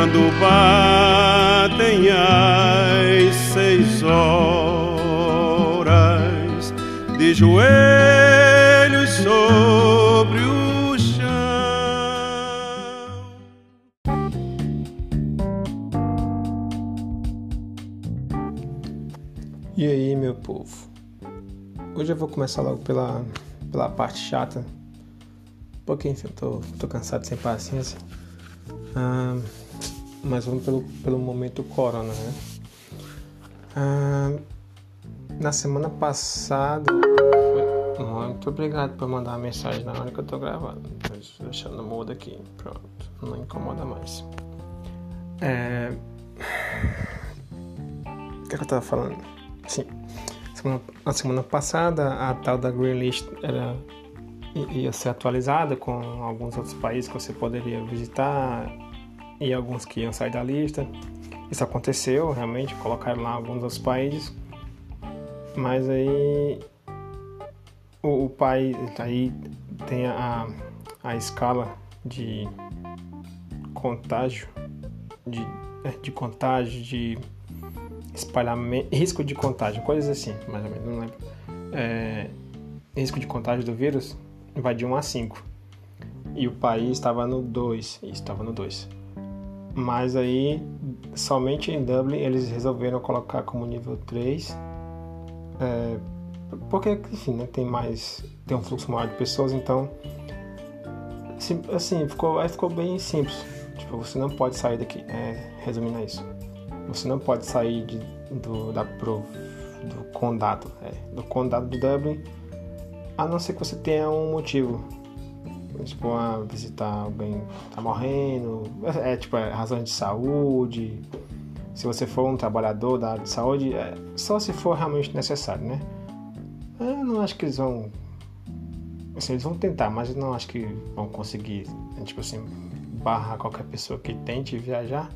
quando batem as seis horas de joelhos sobre o chão. E aí, meu povo? Hoje eu vou começar logo pela, pela parte chata, porque enfim, eu tô, tô cansado sem paciência. Ah, mas vamos pelo, pelo momento corona, né? Ah, na semana passada. Muito obrigado por mandar uma mensagem na hora que eu tô gravando. Deixando mudo aqui. Pronto. Não incomoda mais. É... O que, é que eu tava falando? Sim. Semana, na semana passada, a tal da Green List era, ia ser atualizada com alguns outros países que você poderia visitar e alguns que iam sair da lista. Isso aconteceu, realmente, colocaram lá alguns outros países. Mas aí o, o país aí tem a, a escala de contágio, de, é, de contágio, de espalhamento, risco de contágio, coisas assim, mais ou menos, não lembro. É, risco de contágio do vírus vai de 1 a 5. E o país estava no 2, estava no 2. Mas aí, somente em Dublin, eles resolveram colocar como nível 3. É, porque, enfim, né, tem mais. Tem um fluxo maior de pessoas, então. Assim, ficou, aí ficou bem simples. Tipo, você não pode sair daqui. É, resumindo a isso. Você não pode sair de, do, da, pro, do condado. É, do condado de Dublin. A não ser que você tenha um motivo tipo, a visitar alguém tá morrendo, é, é tipo, é, razões de saúde, se você for um trabalhador da área de saúde, é, só se for realmente necessário, né? Eu não acho que eles vão, assim, eles vão tentar, mas não acho que vão conseguir, né, tipo assim, barrar qualquer pessoa que tente viajar.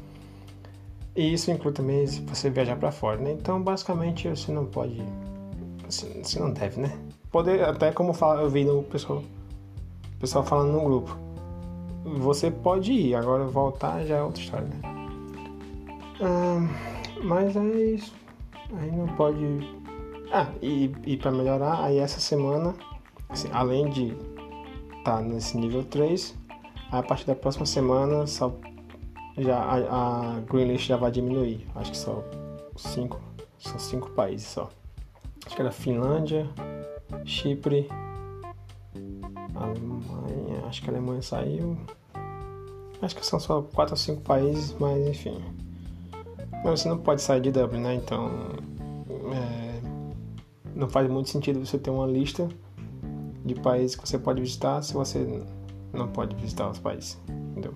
E isso inclui também se você viajar para fora, né? Então, basicamente, você não pode, você não deve, né? Poder, até como eu vi no pessoal pessoal falando no grupo. Você pode ir, agora voltar já é outra história, né? Ah, mas é isso. Aí não pode. Ah, e, e para melhorar, aí essa semana, assim, além de estar tá nesse nível 3, a partir da próxima semana só já a, a Green List já vai diminuir. Acho que só cinco, são cinco países só. Acho que era Finlândia, Chipre, Alemanha, acho que a Alemanha saiu. Acho que são só 4 ou 5 países, mas enfim. Mas você não pode sair de Dublin, né? Então. É, não faz muito sentido você ter uma lista de países que você pode visitar se você não pode visitar os países. Entendeu?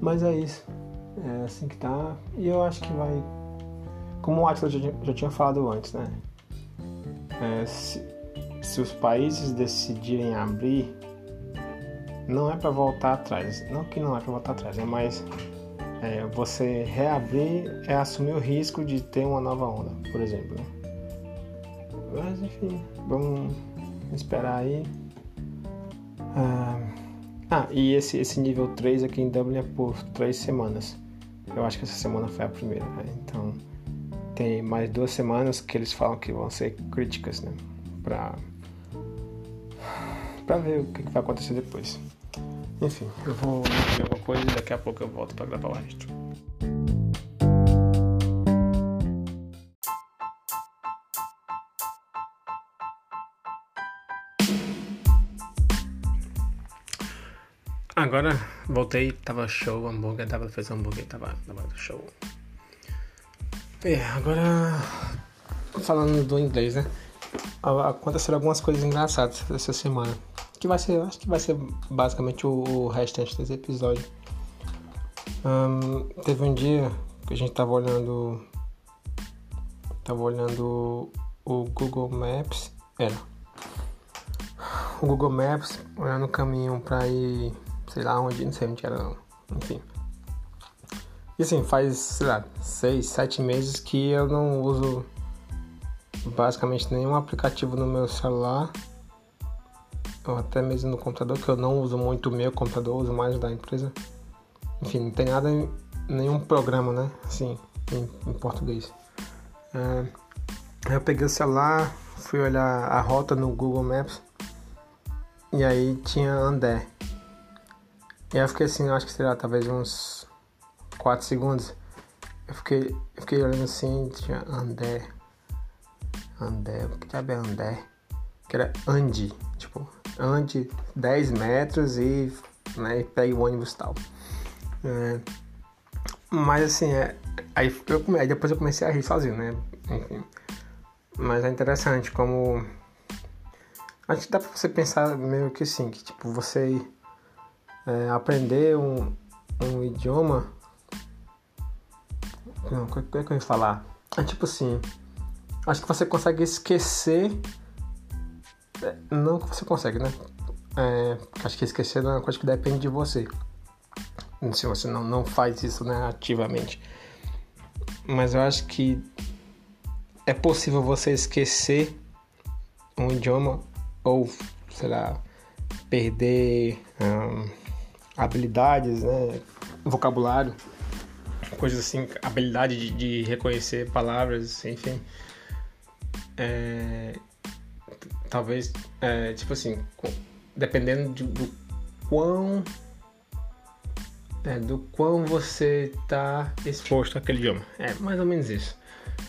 Mas é isso. É assim que tá. E eu acho que vai. Como o Atlas já, já tinha falado antes, né? É, se, se os países decidirem abrir não é para voltar atrás. Não que não é para voltar atrás, é mais é, você reabrir é assumir o risco de ter uma nova onda, por exemplo. Né? Mas enfim, vamos esperar aí. Ah, ah, e esse, esse nível 3 aqui em Dublin é por 3 semanas. Eu acho que essa semana foi a primeira, né? Então tem mais duas semanas que eles falam que vão ser críticas, né? Pra, pra ver o que, que vai acontecer depois. Enfim, eu vou ver alguma coisa e daqui a pouco eu volto para gravar o resto. Agora voltei, tava show, hambúrguer, tava fez hambúrguer, tava, tava show. É, agora falando do inglês, né? Aconteceram algumas coisas engraçadas essa semana que vai ser, acho que vai ser basicamente o, o restante desse episódio. Teve um dia que a gente tava olhando, tava olhando o Google Maps, era o Google Maps olhando o caminho para ir, sei lá onde, não sei onde era não, enfim. E assim, faz, sei lá, seis, sete meses que eu não uso basicamente nenhum aplicativo no meu celular ou até mesmo no computador, que eu não uso muito o meu computador, uso mais da empresa. Enfim, não tem nada nenhum programa, né? Assim, em, em português. É, eu peguei o celular, fui olhar a rota no Google Maps e aí tinha Andé. E aí eu fiquei assim, acho que será talvez uns 4 segundos. Eu fiquei, eu fiquei olhando assim, tinha Andé. Andé, o que diabo é Andé? Que era Ande, tipo, ande 10 metros e, né, e pegue o ônibus tal. É, mas assim, é, aí, eu, aí depois eu comecei a rir sozinho, né? Enfim. Mas é interessante como. Acho que dá pra você pensar meio que assim, que tipo, você é, aprender um, um idioma. Não, o que, que eu ia falar? É tipo assim. Acho que você consegue esquecer. É, não que você consegue, né? É, acho que esquecer é uma coisa que depende de você. Se você não, não faz isso né, ativamente. Mas eu acho que é possível você esquecer um idioma ou, sei lá, perder habilidades, né? vocabulário, coisas assim, habilidade de, de reconhecer palavras, enfim. É, talvez, é, tipo assim, dependendo de, do quão é, do quão você está exposto àquele idioma. É mais ou menos isso.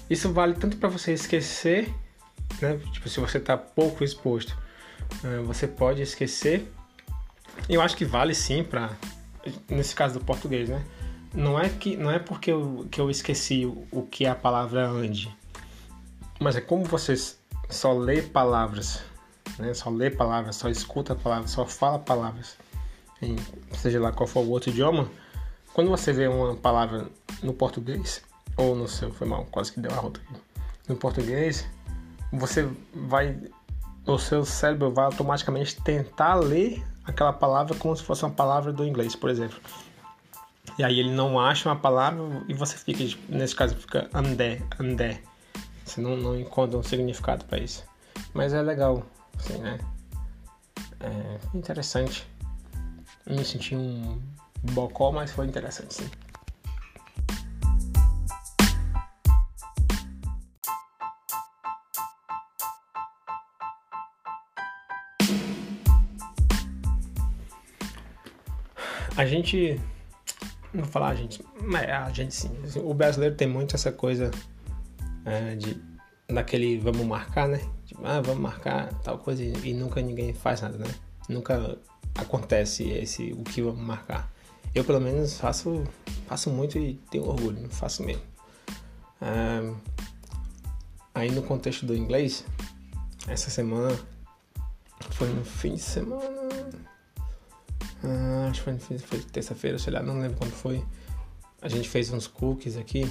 Isso vale tanto para você esquecer, né? Tipo, se você está pouco exposto, é, você pode esquecer eu acho que vale sim para nesse caso do português, né? Não é que não é porque eu, que eu esqueci o, o que é a palavra ande, mas é como você só lê palavras, né? Só lê palavras, só escuta palavras, só fala palavras, em, seja lá qual for o outro idioma. Quando você vê uma palavra no português ou no seu, foi mal, quase que deu a rota aqui. No português, você vai o seu cérebro vai automaticamente tentar ler aquela palavra como se fosse uma palavra do inglês, por exemplo. E aí ele não acha uma palavra e você fica, nesse caso, fica andé, andé. Você não, não encontra um significado para isso. Mas é legal, assim, né? É interessante. Me senti um bocó, mas foi interessante, sim. A gente. Não vou falar a gente, mas a gente sim. O brasileiro tem muito essa coisa é, de. Daquele vamos marcar, né? Tipo, ah, vamos marcar tal coisa e, nunca ninguém faz nada, né? Nunca acontece esse o que vamos marcar. Eu pelo menos faço, faço muito e tenho orgulho, faço mesmo. É, aí no contexto do inglês, essa semana foi no fim de semana ah, acho que foi, foi terça-feira, sei lá, não lembro quando foi. A gente fez uns cookies aqui.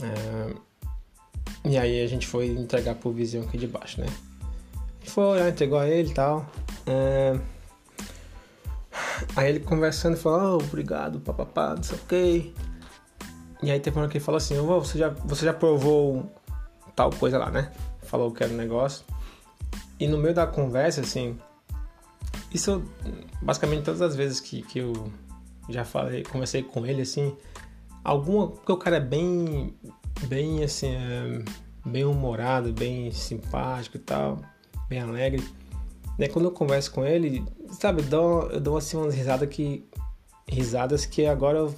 Ah, e aí a gente foi entregar pro vizinho aqui de baixo, né? Foi entregou a ele e tal. Ah, aí ele conversando falou, oh, obrigado, papapá, não sei o. E aí teve uma que ele falou assim, oh, você, já, você já provou tal coisa lá, né? Falou que era um negócio. E no meio da conversa, assim, isso, basicamente, todas as vezes que, que eu já falei, conversei com ele, assim, alguma. Porque o cara é bem. Bem, assim. É, bem humorado, bem simpático e tal, bem alegre. Né, quando eu converso com ele, sabe, eu dou, eu dou assim umas risadas que. Risadas que agora, eu,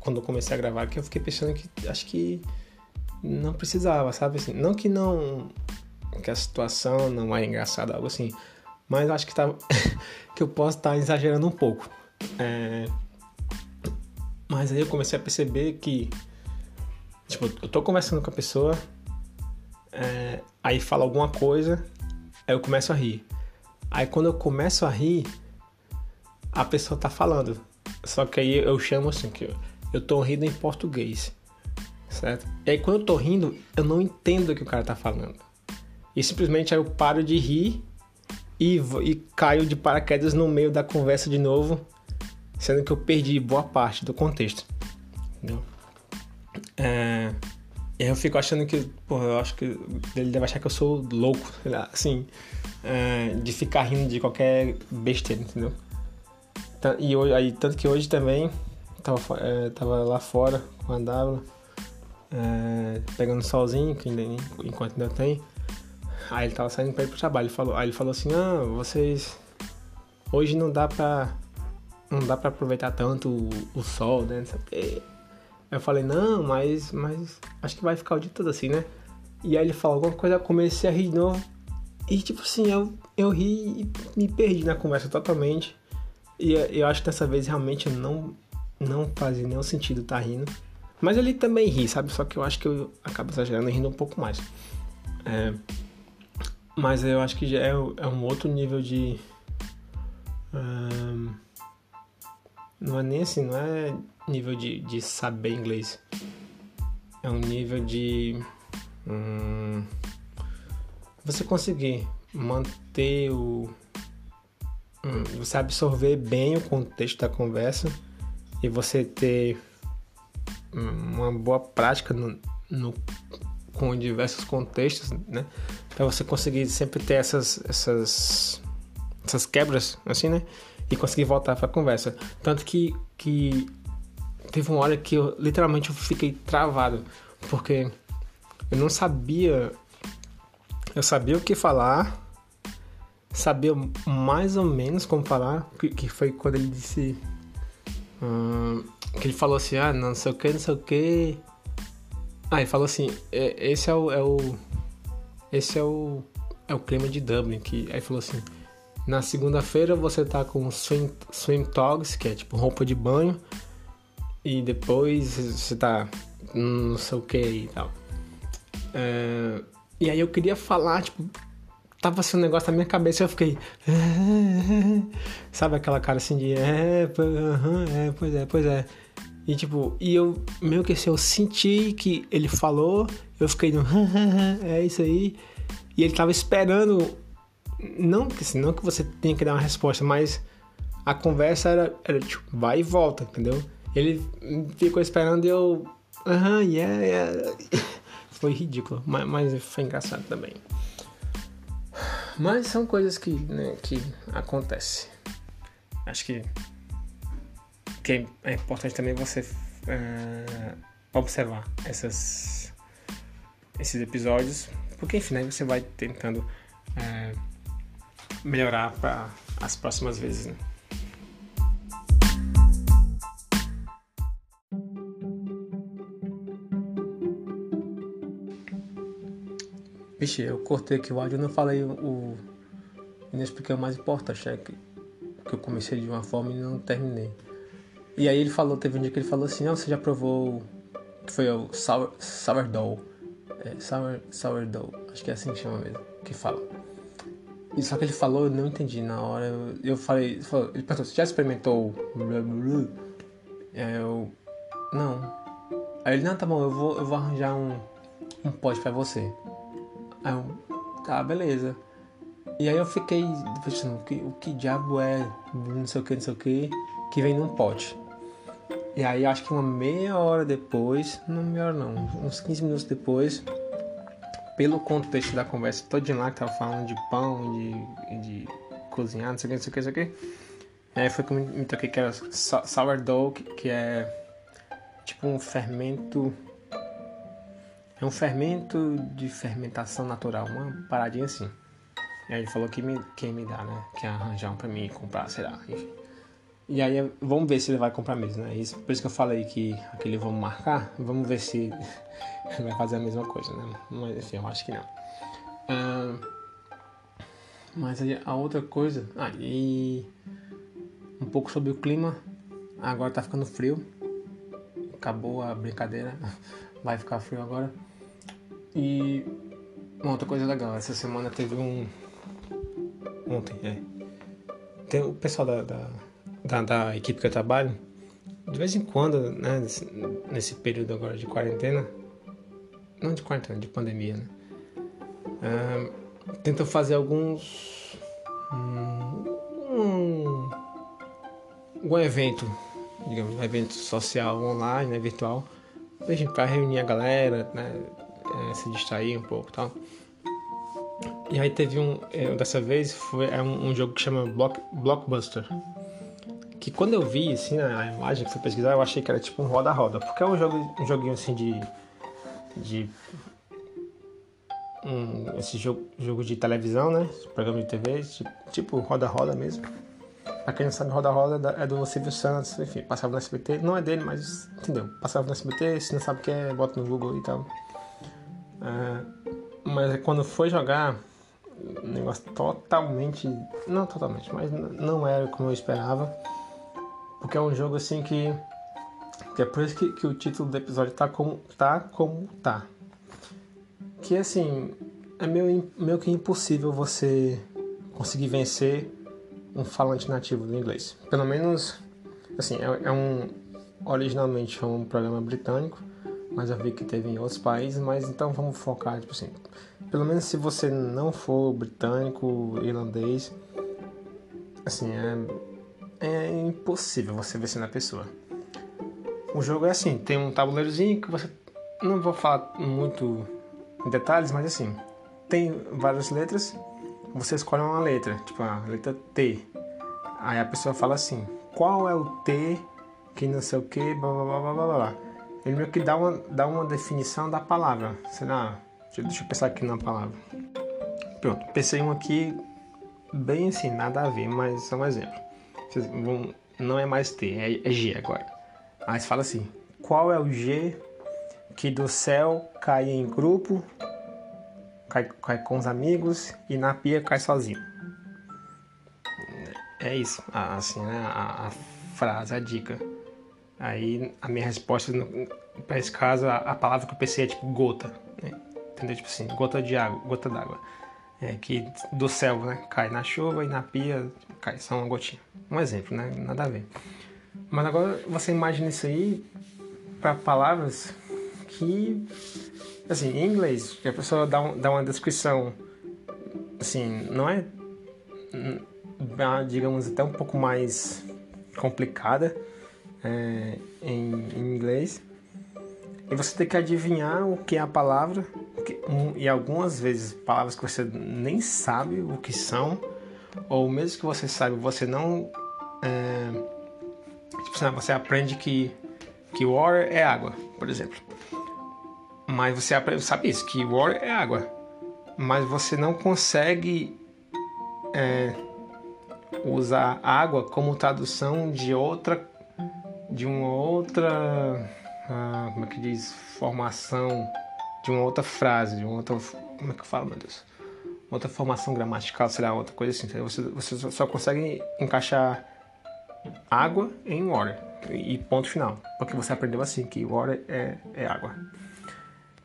quando eu comecei a gravar aqui, eu fiquei pensando que acho que não precisava, sabe? Assim, não que não. que a situação não é engraçada, algo assim mas acho que, tá, que eu posso estar tá exagerando um pouco. É, mas aí eu comecei a perceber que, tipo, eu tô conversando com a pessoa, é, aí fala alguma coisa, aí eu começo a rir. Aí quando eu começo a rir, a pessoa tá falando. Só que aí eu chamo assim, que eu tô rindo em português, certo? E aí quando eu tô rindo, eu não entendo o que o cara tá falando. E simplesmente aí eu paro de rir e, e caio de paraquedas no meio da conversa de novo, sendo que eu perdi boa parte do contexto. Entendeu? É, eu fico achando que, porra, eu acho que ele deve achar que eu sou louco, lá, assim, é, de ficar rindo de qualquer besteira, entendeu? E aí, tanto que hoje também, tava, é, tava lá fora com a W, é, pegando solzinho, que ainda, enquanto ainda tem. Aí ele tava saindo pra ir pro trabalho. Ele falou, aí ele falou assim, ah, vocês. Hoje não dá pra. Não dá pra aproveitar tanto o, o sol, né? Não sei o. Eu falei, não, mas, mas acho que vai ficar o dia todo assim, né? E aí ele falou alguma coisa, eu comecei a rir de novo. E tipo assim, eu, eu ri e me perdi na conversa totalmente. E eu acho que dessa vez realmente não, não fazia nenhum sentido estar tá rindo. Mas ele também ri, sabe? Só que eu acho que eu acabo exagerando e rindo um pouco mais. É, mas eu acho que já é, é um outro nível de. Um, não é nem assim, não é nível de, de saber inglês. É um nível de. Hum, você conseguir manter o. Hum, você absorver bem o contexto da conversa e você ter uma boa prática no, no com diversos contextos, né? Para você conseguir sempre ter essas, essas, essas quebras, assim, né? E conseguir voltar para a conversa. Tanto que, que teve uma hora que eu literalmente eu fiquei travado, porque eu não sabia. Eu sabia o que falar, sabia mais ou menos como falar, que, que foi quando ele disse. Hum, que ele falou assim: ah, não sei o que, não sei o que. Ah, ele falou assim: é, esse é o, é o. Esse é o. É o clima de Dublin. Que, aí falou assim: na segunda-feira você tá com swim, swim togs, que é tipo roupa de banho e depois você tá não sei o que e tal. É, e aí eu queria falar, tipo, tava assim um negócio na minha cabeça e eu fiquei. Sabe aquela cara assim de. É, é, pois é, pois é. E tipo, e eu meio que assim, eu senti que ele falou, eu fiquei no. é isso aí. E ele tava esperando. Não que, assim, não que você tenha que dar uma resposta, mas a conversa era, era tipo, vai e volta, entendeu? Ele ficou esperando e eu. Aham, yeah, yeah. Foi ridículo, mas, mas foi engraçado também. Mas são coisas que, né, que acontecem. Acho que, que é importante também você uh, observar essas, esses episódios, porque enfim, né, você vai tentando uh, melhorar para as próximas vezes. Né? Eu cortei aqui o áudio e não falei o. o não expliquei o mais importante, é que, que eu comecei de uma forma e não terminei. E aí ele falou, teve um dia que ele falou assim, não, você já provou. Que foi o sour, sourdough. É, sour, sourdough, acho que é assim que chama mesmo, que fala. E só que ele falou, eu não entendi na hora. Eu, eu falei, falou, ele perguntou, você já experimentou? Eu. Não. Aí ele, não, tá bom, eu vou, eu vou arranjar um, um pote pra você. Aí eu, tá, beleza. E aí eu fiquei pensando, o que, o que diabo é não sei o que, não sei o que, que vem num pote. E aí acho que uma meia hora depois, não meia hora não, uns 15 minutos depois, pelo contexto da conversa todinha lá que tava falando de pão, de, de cozinhar, não sei o que, não sei o que, não sei o que. Aí foi que me toquei que era sourdough, que é tipo um fermento é um fermento de fermentação natural, uma paradinha assim. E aí ele falou que me, quem me dá, né? Que arranjar um pra mim comprar, sei lá. E aí vamos ver se ele vai comprar mesmo, né? Isso, por isso que eu falei que aquele vamos marcar, vamos ver se ele vai fazer a mesma coisa, né? Mas enfim, eu acho que não. Mas aí a outra coisa. Ah, e um pouco sobre o clima. Agora tá ficando frio. Acabou a brincadeira. Vai ficar frio agora. E uma outra coisa legal, essa semana teve um. Ontem, é. Tem o pessoal da, da, da, da equipe que eu trabalho, de vez em quando, né, nesse, período agora de quarentena, não de quarentena, de pandemia, né? tentam fazer alguns. Um, um evento, digamos, um evento social online, né, virtual, para reunir a galera, né? É, se distrair um pouco tal. E aí teve um, é, dessa vez foi é um, um, jogo que chama Block, Blockbuster, que quando eu vi assim a imagem que fui pesquisar, eu achei que era tipo um roda-roda, porque é um jogo, um joguinho assim de de um, esse jogo, jogo de televisão, né? Programa de TV, tipo roda-roda mesmo. Pra quem não sabe, roda-roda é do Silvio Santos, enfim, passava no SBT, não é dele, mas entendeu? Passava no SBT, se não sabe o que é, bota no Google e tal. É, mas quando foi jogar, um negócio totalmente. Não totalmente, mas não era como eu esperava. Porque é um jogo assim que. que é por isso que, que o título do episódio tá como tá. Como tá. Que assim. É meio, meio que impossível você conseguir vencer um falante nativo do inglês. Pelo menos. Assim, é, é um. Originalmente é um programa britânico, mas eu vi que teve em outros países, mas então vamos focar, tipo assim, pelo menos se você não for britânico, irlandês, assim, é, é impossível você vencer na pessoa. O jogo é assim, tem um tabuleirozinho que você. Não vou falar muito em detalhes, mas assim, tem várias letras, você escolhe uma letra, tipo a letra T. Aí a pessoa fala assim, qual é o T que não sei o que, blá blá blá blá blá. Ele meio que dá uma, dá uma definição da palavra. Sei lá, Deixa eu pensar aqui na palavra. Pronto, pensei um aqui bem assim, nada a ver, mas só um exemplo. Vocês vão, não é mais T, é, é G agora. Você fala assim: qual é o G que do céu cai em grupo, cai, cai com os amigos e na pia cai sozinho? É isso, assim, né? A, a frase, a dica. Aí a minha resposta para esse caso, a, palavra que eu pensei é tipo gota. Né? entendeu? Tipo assim, gota de água, gota d'água. É, que do céu, né? Cai na chuva e na pia cai só uma gotinha. Um exemplo, né? Nada a ver. Mas agora você imagina isso aí para palavras que, assim, em inglês, que a pessoa dá, um, dá uma descrição, assim, não é, hum, digamos, até um pouco mais complicada é, em, em inglês. E você tem que adivinhar o que é a palavra um, e algumas vezes palavras que você nem sabe o que são, ou mesmo que você saiba, você não. É, tipo, você aprende que, que water é água, por exemplo. Mas você aprende, sabe isso, que water é água. Mas você não consegue é, usar água como tradução de outra. De uma outra. Ah, como é que diz? Formação de uma outra frase, de uma outra. Como é que eu falo, meu Deus? Outra formação gramatical, sei lá, outra coisa assim. Você, você só consegue encaixar água em water. E ponto final. Porque você aprendeu assim, que water é, é água.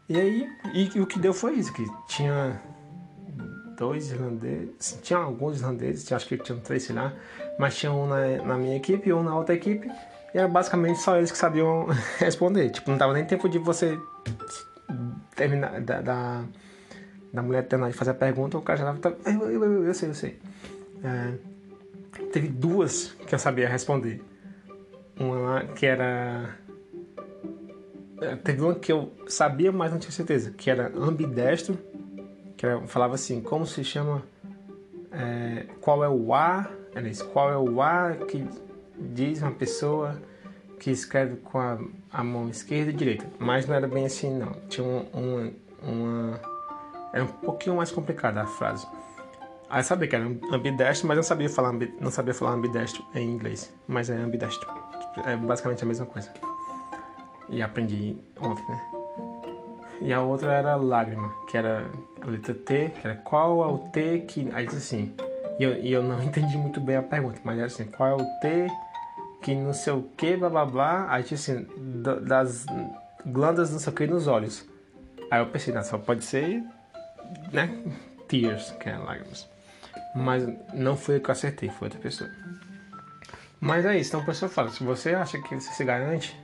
E aí, e, e o que deu foi isso, que tinha dois irlandeses, tinha alguns irlandeses, acho que tinham três, sei lá, mas tinha um na, na minha equipe e um na outra equipe, e era basicamente só eles que sabiam responder. Tipo, não dava nem tempo de você terminar, da, da, da, mulher terminar de fazer a pergunta, o cara já tava. Eu, eu, eu, eu sei, eu sei. É, teve duas que eu sabia responder. Uma que era. É, teve uma que eu sabia, mas não tinha certeza, que era ambidestro, que era, falava assim, como se chama. É, qual é o A? Era isso, qual é o A que diz uma pessoa que escreve com a, a, mão esquerda e direita, mas não era bem assim não. Tinha um, uma, uma era um pouquinho mais complicada a frase. Aí eu sabia que era ambidestro, mas não sabia falar não sabia falar ambidestro em inglês, mas é ambidestro. É basicamente a mesma coisa. E aprendi ontem, né? E a outra era lágrima, que era a letra T, que era qual é o T que. Aí disse assim. E eu, e eu não entendi muito bem a pergunta, mas era assim, qual é o T que não sei o que, blá blá blá, aí tinha assim, das glândulas não sei o que nos olhos. Aí eu pensei, não, só pode ser, né, tears, que é lágrimas. Mas não foi o que eu acertei, foi outra pessoa. Mas é isso, então o professor fala, se você acha que você se garante,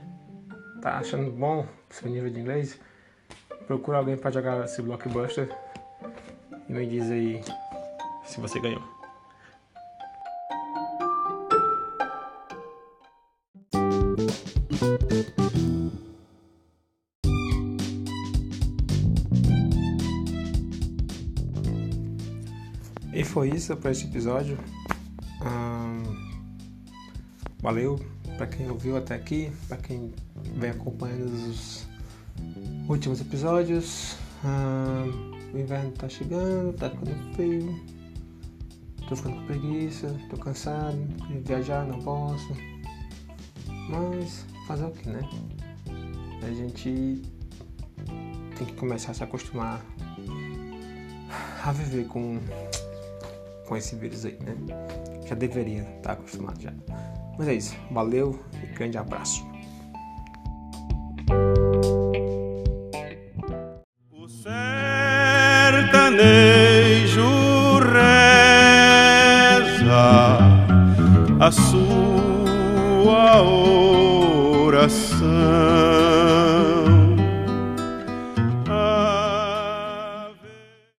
tá achando bom seu nível de inglês, procura alguém para jogar esse blockbuster e me diz aí se você ganhou. E foi isso para esse episódio. Valeu para quem ouviu até aqui, para quem vem acompanhando os últimos episódios. O inverno tá chegando, tá ficando frio. Tô ficando com preguiça, tô cansado, queria viajar, não posso. Mas fazer o que, né? A gente tem que começar a se acostumar a viver com, com esse vírus aí, né? Já deveria estar acostumado já. Mas é isso. Valeu e grande abraço.